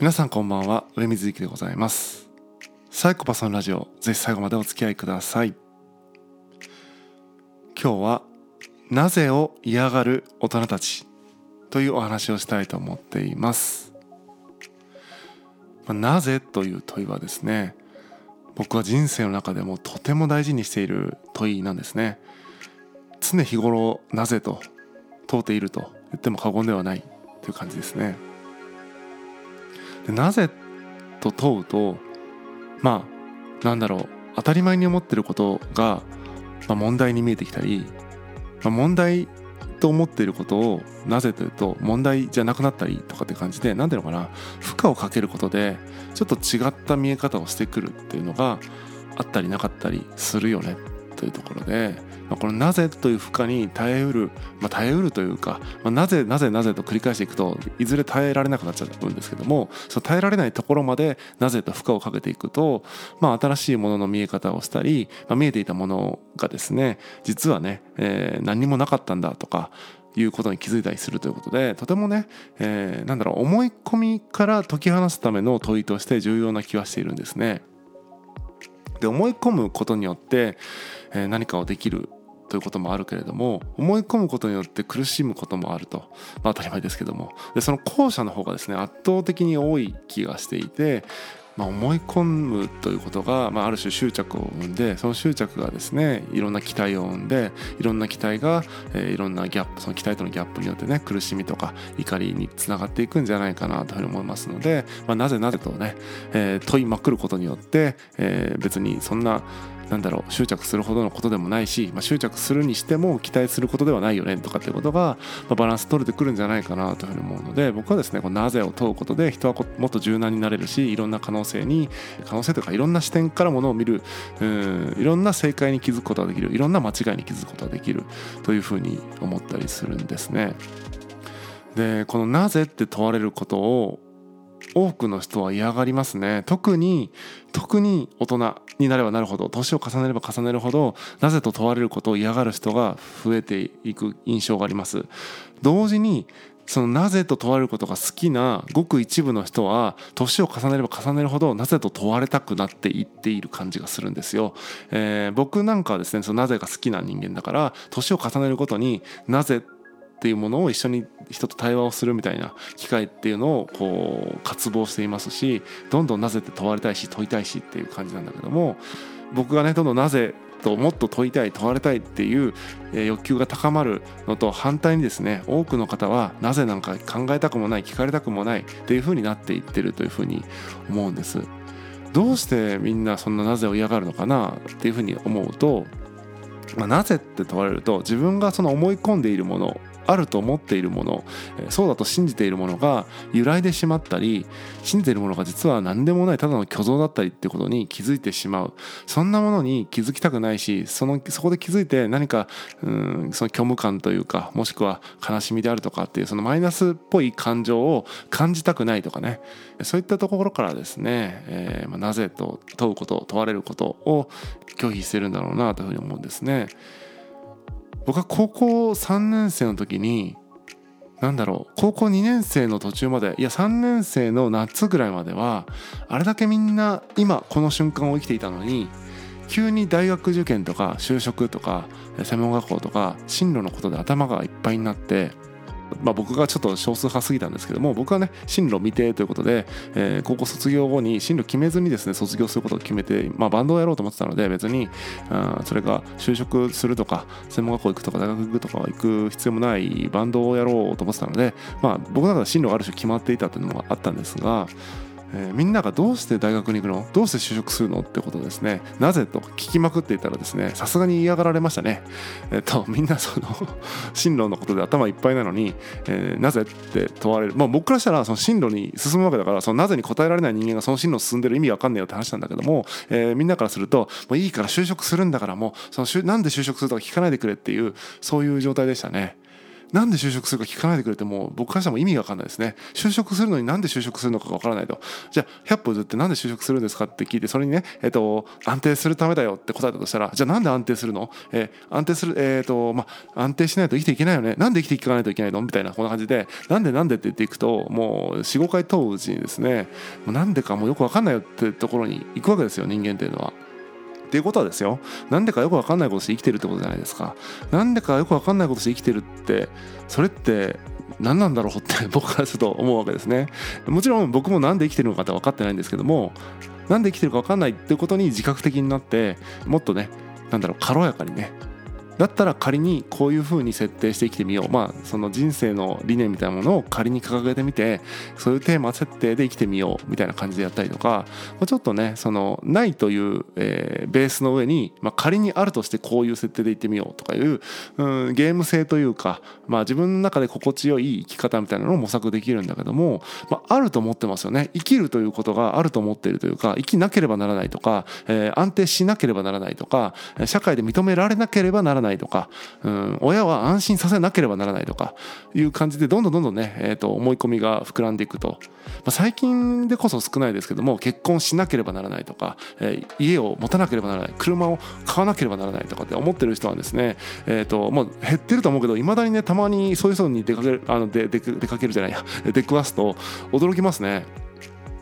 皆さんこんばんは上水幸でございます。サイコパスのラジオぜひ最後までお付き合いください。今日はなぜを嫌がる大人たちというお話をしたいと思っています。なぜという問いはですね僕は人生の中でもとても大事にしている問いなんですね。常日頃なぜと問うていると言っても過言ではないという感じですね。なぜと問うとまあなんだろう当たり前に思ってることが、まあ、問題に見えてきたり、まあ、問題と思っていることをなぜというと問題じゃなくなったりとかって感じで何ていうのかな負荷をかけることでちょっと違った見え方をしてくるっていうのがあったりなかったりするよねというところで。まあ、このなぜという負荷に耐えうる、まあ、耐えうるというか、まあ、なぜなぜなぜと繰り返していくといずれ耐えられなくなっちゃうんですけどもその耐えられないところまでなぜと負荷をかけていくと、まあ、新しいものの見え方をしたり、まあ、見えていたものがですね実はね、えー、何にもなかったんだとかいうことに気づいたりするということでとてもね、えー、なんだろう思い込みから解き放つための問いとして重要な気はしているんですね。で思い込むことによって、えー、何かをできるということもあるけれども思い込むことによって苦しむこともあると、まあ、当たり前ですけども。でその後者の方がですね圧倒的に多い気がしていてまあ、思い込むということが、まあ、ある種執着を生んでその執着がですねいろんな期待を生んでいろんな期待が、えー、いろんなギャップその期待とのギャップによってね苦しみとか怒りにつながっていくんじゃないかなというふうに思いますので、まあ、なぜなぜとね、えー、問いまくることによって、えー、別にそんななんだろう執着するほどのことでもないし、まあ、執着するにしても期待することではないよねとかっていうことが、まあ、バランス取れてくるんじゃないかなというふうに思うので僕はですねこのなぜを問うことで人はもっと柔軟になれるしいろんな可能性に可能性というかいろんな視点からものを見るうんいろんな正解に気づくことができるいろんな間違いに気づくことができるというふうに思ったりするんですね。でこの「なぜ?」って問われることを多くの人は嫌がりますね特に特に大人になればなるほど年を重ねれば重ねるほどなぜと問われることを嫌がる人が増えていく印象があります同時にそのなぜと問われることが好きなごく一部の人は年を重ねれば重ねるほどなぜと問われたくなっていっている感じがするんですよ。えー、僕なんかはですねそのなぜが好きな人間だから年を重ねるごとになぜっていうものを一緒に人と対話をするみたいな機会っていうのをこう渇望していますしどんどんなぜって問われたいし問いたいしっていう感じなんだけども僕がねどんどんなぜともっと問いたい問われたいっていう欲求が高まるのと反対にですね多くの方はなぜなんか考えたくもない聞かれたくもないっていうふうになっていってるというふうに思うんです。どうしてみんなそんななぜを嫌がるのかなっていうふうに思うと、まあ、なぜって問われると自分がその思い込んでいるものあると思っているものそうだと信じているものが揺らいでしまったり信じているものが実は何でもないただの虚像だったりってことに気づいてしまうそんなものに気づきたくないしそのそこで気づいて何かうんその虚無感というかもしくは悲しみであるとかっていうそのマイナスっぽい感情を感じたくないとかねそういったところからですね、えー、ま、なぜと問うこと問われることを拒否してるんだろうなというふうに思うんですね。僕は高校3年生の時に何だろう高校2年生の途中までいや3年生の夏ぐらいまではあれだけみんな今この瞬間を生きていたのに急に大学受験とか就職とか専門学校とか進路のことで頭がいっぱいになってまあ、僕がちょっと少数派すぎたんですけども僕はね進路未定ということで、えー、高校卒業後に進路決めずにですね卒業することを決めて、まあ、バンドをやろうと思ってたので別にあそれが就職するとか専門学校行くとか大学行くとか行く必要もないバンドをやろうと思ってたので、まあ、僕の中で進路がある種決まっていたというのがあったんですがえー、みんながどうして大学に行くの？どうして就職するの？ってことですね。なぜと聞きまくっていたらですねさすがに嫌がられましたね。えっ、とみんなその進路のことで頭いっぱいなのに、えー、なぜって問われる。まあ僕からしたらその進路に進むわけだからそのなぜに答えられない人間がその進路進んでる意味わかんねえよって話なんだけども、えー、みんなからするともういいから就職するんだからもうそのなんで就職するとか聞かないでくれっていうそういう状態でしたね。なんで就職するか聞かないでくれても僕からしても意味が分かんないですね。就職するのになんで就職するのかが分からないと。じゃあ100歩譲ってなんで就職するんですかって聞いてそれにね、えっと、安定するためだよって答えたとしたらじゃあなんで安定するの、えー、安定するえっ、とまあ安定しないと生きていけないよね。なんで生きていかないといけないの？みたいなこんな感じでなんでなんでって言っていくともう45回問ううちにですねもうなんでかもうよく分かんないよってところに行くわけですよ人間っていうのは。っていうことはですよなんでかよく分かんないことして生きてるってことじゃないですか。なんでかよく分かんないことして生きてるってそれって何なんだろうって 僕からすると思うわけですね。もちろん僕も何で生きてるのかって分かってないんですけども何で生きてるか分かんないってことに自覚的になってもっとねなんだろう軽やかにねだったら仮にこういうふうに設定して生きてみよう。まあその人生の理念みたいなものを仮に掲げてみてそういうテーマ設定で生きてみよう。みたいな感じでやったりとか、ま、ちょっとねそのないという、えー、ベースの上に、まあ、仮にあるとしてこういう設定でいってみよう。とかいう、うん、ゲーム性というか、まあ、自分の中で心地よい生き方みたいなのを模索できるんだけども、まあ、あると思ってますよね。生きるということがあると思っているというか生きなければならないとか、えー、安定しなければならないとか社会で認められなければならないないとか、うん、親は安心させなければならないとかいう感じでどんどんどんどんね、えー、と思い込みが膨らんでいくと、まあ、最近でこそ少ないですけども結婚しなければならないとか、えー、家を持たなければならない車を買わなければならないとかって思ってる人はですね、えーともう減ってると思うけどいまだにねたまにそういう人に出かけるあの出出かけるじゃないや 出くわすと驚きますね。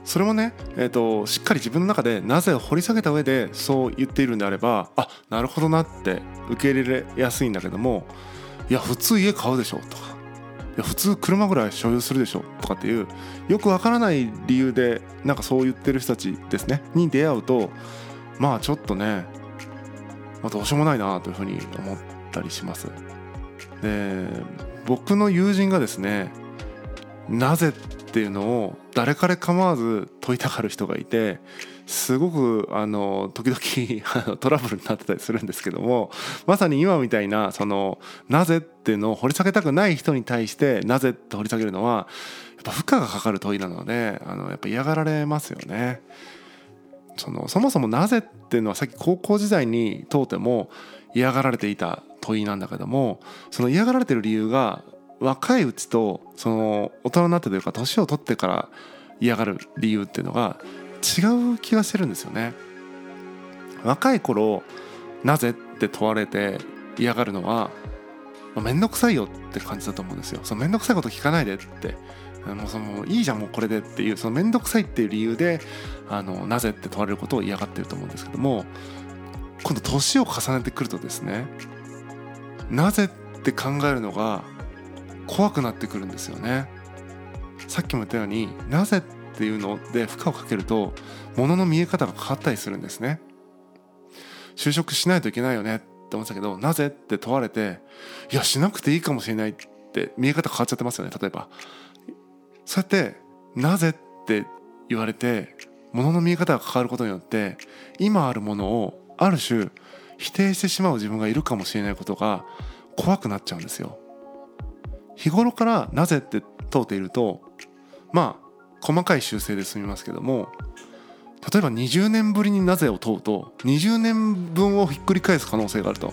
それもね、えーと、しっかり自分の中でなぜを掘り下げた上でそう言っているんであればあなるほどなって受け入れやすいんだけどもいや普通家買うでしょとかいや普通車ぐらい所有するでしょとかっていうよくわからない理由でなんかそう言ってる人たちですねに出会うとまあちょっとね、まあ、どうしようもないなというふうに思ったりします。で僕の友人がですねなぜっていうのを誰彼構わず問いたがる人がいてすごくあの時々 トラブルになってたりするんですけどもまさに今みたいなそのなぜっていうのを掘り下げたくない人に対してなぜって掘り下げるのはやっぱ負荷がかかる問いなのであのやっぱ嫌がられますよね。そのそもそもなぜっていうのはさっき高校時代に問うても嫌がられていた問いなんだけどもその嫌がられてる理由が若いうちとその大人になってというか年を取ってから嫌がる理由っていうのが違う気がしてるんですよね。若い頃なぜって問われて嫌がるのは面倒くさいよって感じだと思うんですよ。その面倒くさいこと聞かないでってもうそのいいじゃんもうこれでっていうその面倒くさいっていう理由であのなぜって問われることを嫌がってると思うんですけども今度年を重ねてくるとですねなぜって考えるのが怖くなってくるんですよね。さっきも言ったようになぜっていうので負荷をかけると物の見え方が変わったりするんですね。就職しないといけないよねって思ってたけどなぜって問われていやしなくていいかもしれないって見え方変わっちゃってますよね例えば。そうやってなぜって言われて物の見え方が変わることによって今あるものをある種否定してしまう自分がいるかもしれないことが怖くなっちゃうんですよ。日頃からなぜって問うているとまあ細かい修正で済みますけども例えば20年ぶりになぜを問うと20年分をひっくり返す可能性があると、ま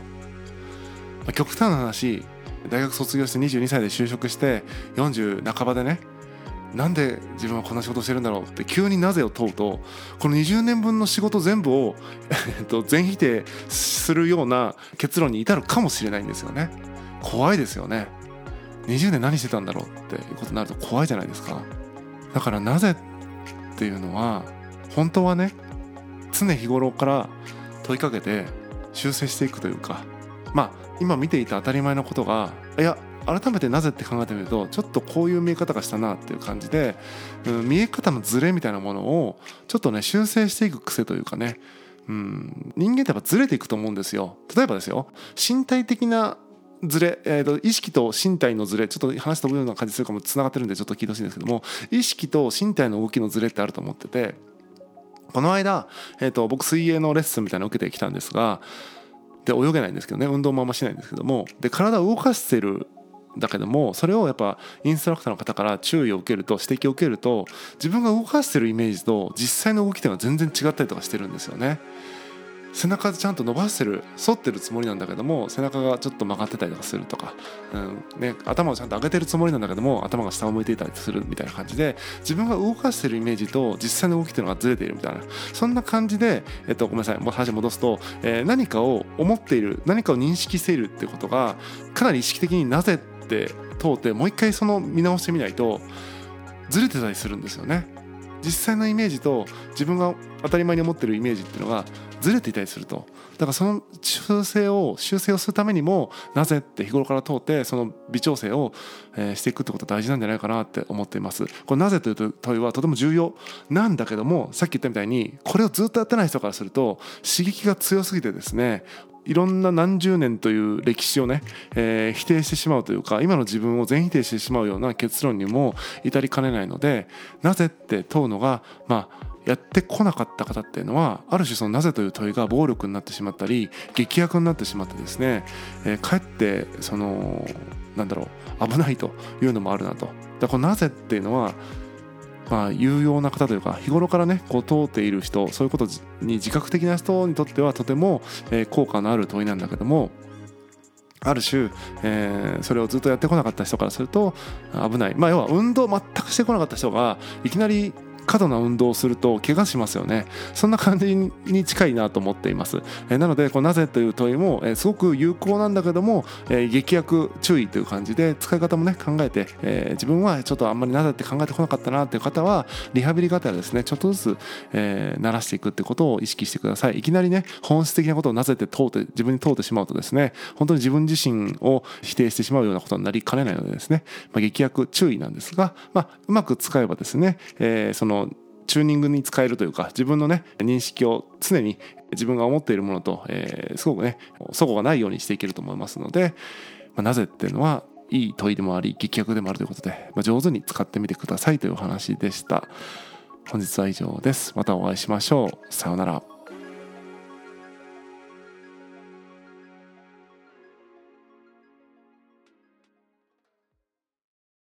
あ、極端な話大学卒業して22歳で就職して40半ばでねなんで自分はこんな仕事してるんだろうって急になぜを問うとこの20年分の仕事全部を、全否定するような結論に至るかもしれないんですよね。怖いですよね。20年何してたんだろうっていうことになると怖いじゃないですか。だからなぜっていうのは本当はね常日頃から問いかけて修正していくというか。まあ今見ていた当たり前のことがいや改めてなぜって考えてみるとちょっとこういう見え方がしたなっていう感じで、うん、見え方のズレみたいなものをちょっとね修正していく癖というかね。うん、人間ってやっぱずれていくと思うんですよ。例えばですよ。身体的なずれ、えーと、意識と身体のずれちょっと話飛ぶような感じするかもつながってるんでちょっと聞いてほしいんですけども意識と身体の動きのずれってあると思っててこの間、えーと、僕水泳のレッスンみたいなの受けてきたんですがで泳げないんですけどね運動もあんましないんですけどもで体を動かしてるだけどもそれをやっぱインストラクターの方から注意を受けると指摘を受けると自分が動かしてるイメージと実際の動きっていうのは全然違ったりとかしてるんですよね。背中ちゃんと伸ばしてる反ってるつもりなんだけども背中がちょっと曲がってたりとかするとか、うんね、頭をちゃんと上げてるつもりなんだけども頭が下を向いていたりするみたいな感じで自分が動かしてるイメージと実際の動きっていうのがずれているみたいなそんな感じで、えっと、ごめんなさいもう話戻すと、えー、何かを思っている何かを認識しているってことがかなり意識的になぜって通ってもう一回その見直してみないとずれてたりするんですよね。実際のイメージと自分が当たり前に思ってるイメージっていうのがずれていたりすると。だからその修正を修正をするためにもなぜって日頃から通ってその微調整を、していくってこと大事なんじゃないかなって思っています。これなぜという問いはとても重要。なんだけどもさっき言ったみたいにこれをずっとやってない人からすると刺激が強すぎてですねいろんな何十年という歴史をね、えー、否定してしまうというか今の自分を全否定してしまうような結論にも至りかねないのでなぜって問うのがまあやってこなかった方っていうのはある種そのなぜという問いが暴力になってしまったり劇薬になってしまってですね、えー、かえってそのなんだろう危ないというのもあるなと。だこのなぜっていうのはまあ、有用な方というか日頃からねこう通っている人そういうことに自覚的な人にとってはとても、え、効果のある問いなんだけどもある種、えー、それをずっとやってこなかった人からすると危ない、まあ、要は運動全くしてこなかった人がいきなり過度な運動をすると怪我しますよね。そんな感じに近いなと思っています、えなのでこうなぜという問いも、えすごく有効なんだけども、え劇薬注意という感じで使い方もね考えて、え自分はちょっとあんまりなぜって考えてこなかったなっていう方はリハビリ方はですねちょっとずつ、えー、慣らしていくってことを意識してください。いきなりね本質的なことをなぜって問うて自分に問うてしまうとですね本当に自分自身を否定してしまうようなことになりかねないのでですね、まあ、劇薬注意なんですが、まあ、うまく使えばですね、えー、そのチューニングに使えるというか自分のね認識を常に自分が思っているものと、えー、すごくね齟齬がないようにしていけると思いますので、まあ、なぜっていうのはいい問いでもあり劇薬でもあるということで、まあ、上手に使ってみてくださいというお話でした。本日は以上です。またお会いしましょう。さようなら。